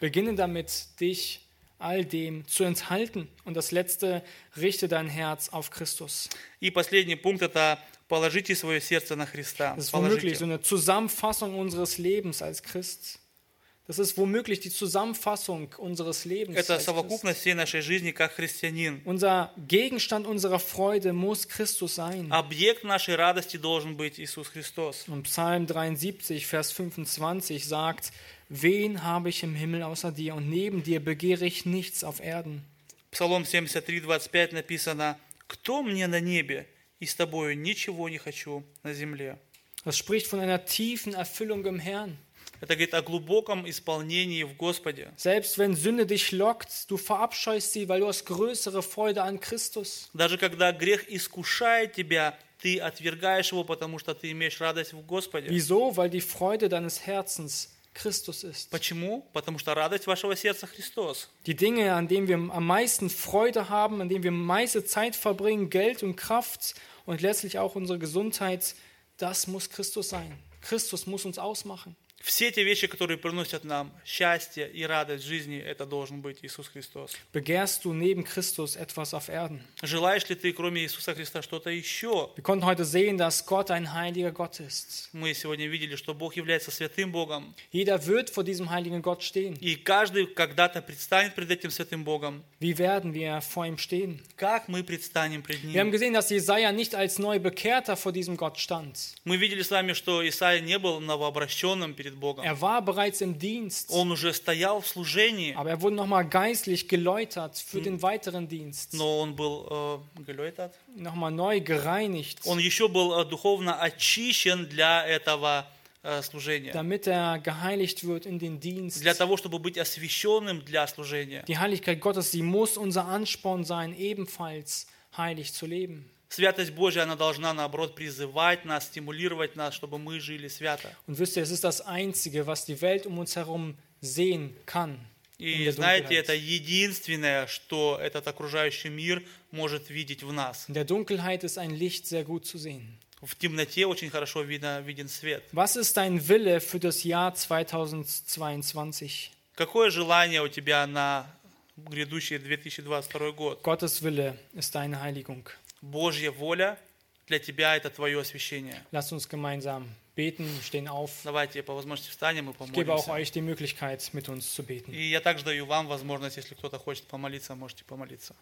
Beginne damit, dich all dem zu enthalten. Und das letzte, richte dein Herz auf Christus. И последний пункт – это положите свое сердце на Христа. Das ist womöglich so eine Zusammenfassung unseres Lebens als Christ. Das ist womöglich die Zusammenfassung unseres Lebens. Это als Christ. совокупность всей нашей жизни как христианин. Unser Gegenstand unserer Freude muss Christus sein. Объект нашей радости должен быть Иисус Христос. Und Psalm 73, Vers 25 sagt, wen habe ich im Himmel außer dir und neben dir begehre ich nichts auf Erden. Псалом 73, 25 написано, «Кто мне на небе, и с тобою ничего не хочу на земле». Das spricht von einer tiefen Erfüllung im Herrn. Это говорит о глубоком исполнении в Господе. Selbst wenn Sünde dich lockt, du verabscheust sie, weil du hast größere Freude an Christus. Даже когда грех искушает тебя, ты отвергаешь его, потому что ты имеешь радость в Господе. Wieso? Weil die Freude deines Herzens Christus ist. Почему? Потому что радость вашего сердца Христос. Die Dinge, an denen wir am meisten Freude haben, an denen wir meiste Zeit verbringen, Geld und Kraft und letztlich auch unsere Gesundheit, das muss Christus sein. Christus muss uns ausmachen. Все те вещи, которые приносят нам счастье и радость жизни, это должен быть Иисус Христос. Begehrst du neben Christus etwas auf Erden? Желаешь ли ты, кроме Иисуса Христа, что-то еще? Wir konnten heute sehen, dass Gott ein heiliger Gott ist. Мы сегодня видели, что Бог является святым Богом, Jeder wird vor diesem heiligen Gott stehen. и каждый когда-то предстанет пред этим святым Богом. Wie werden wir vor ihm stehen? Как мы предстанем пред Wir haben Ним? gesehen, dass Jesaja nicht als Neubekehrter vor diesem Gott stand. Мы видели с вами, что Исаия не был новообращенным перед Богом. Er war bereits im Dienst, Он уже стоял в служении, aber er wurde nochmal geistlich geläutert für den weiteren Dienst. но он был э, geläutert. Nochmal neu gereinigt, Он еще был э, духовно очищен для этого э, служения. damit er geheiligt wird in den Dienst. Для того, чтобы быть освященным для служения. Die Heiligkeit Gottes, sie muss unser Ansporn sein, ebenfalls heilig zu leben. Святость Божья, она должна, наоборот, призывать нас, стимулировать нас, чтобы мы жили свято. Und wisst ihr, es ist das Einzige, was die Welt um uns herum sehen kann. И знаете, это единственное, что этот окружающий мир может видеть в нас. In der Dunkelheit ist ein Licht sehr gut zu sehen. В темноте очень хорошо видно, виден свет. Was ist dein Wille für das Jahr 2022? Какое желание у тебя на грядущий 2022 год. Gottes Wille ist deine Heiligung. Божья воля для тебя – это твое освящение. Lasst uns gemeinsam beten, stehen auf. Давайте по возможности встанем и Ich gebe auch помолимся. euch die Möglichkeit, mit uns zu beten. И я также даю вам возможность, если кто-то хочет помолиться, можете помолиться.